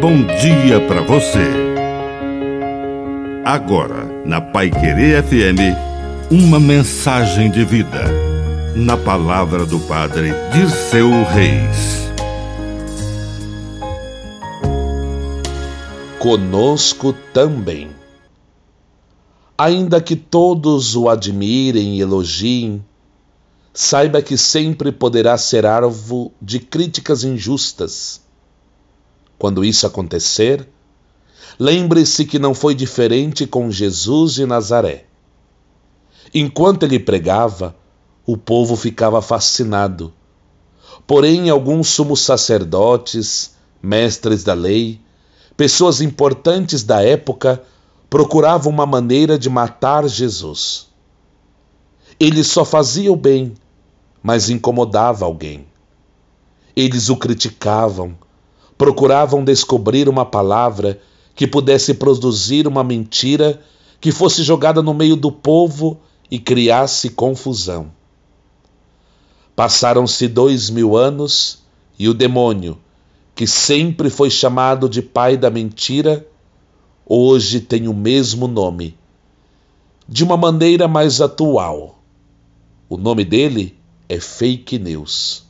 bom dia para você. Agora, na Pai Querer FM, uma mensagem de vida. Na palavra do Padre Dirceu Reis. Conosco também. Ainda que todos o admirem e elogiem, saiba que sempre poderá ser alvo de críticas injustas. Quando isso acontecer, lembre-se que não foi diferente com Jesus de Nazaré. Enquanto ele pregava, o povo ficava fascinado. Porém, alguns sumos sacerdotes, mestres da lei, pessoas importantes da época procuravam uma maneira de matar Jesus. Ele só fazia o bem, mas incomodava alguém. Eles o criticavam, procuravam descobrir uma palavra que pudesse produzir uma mentira que fosse jogada no meio do povo e criasse confusão. Passaram-se dois mil anos e o demônio, que sempre foi chamado de pai da mentira, hoje tem o mesmo nome, de uma maneira mais atual o nome dele é Fake News.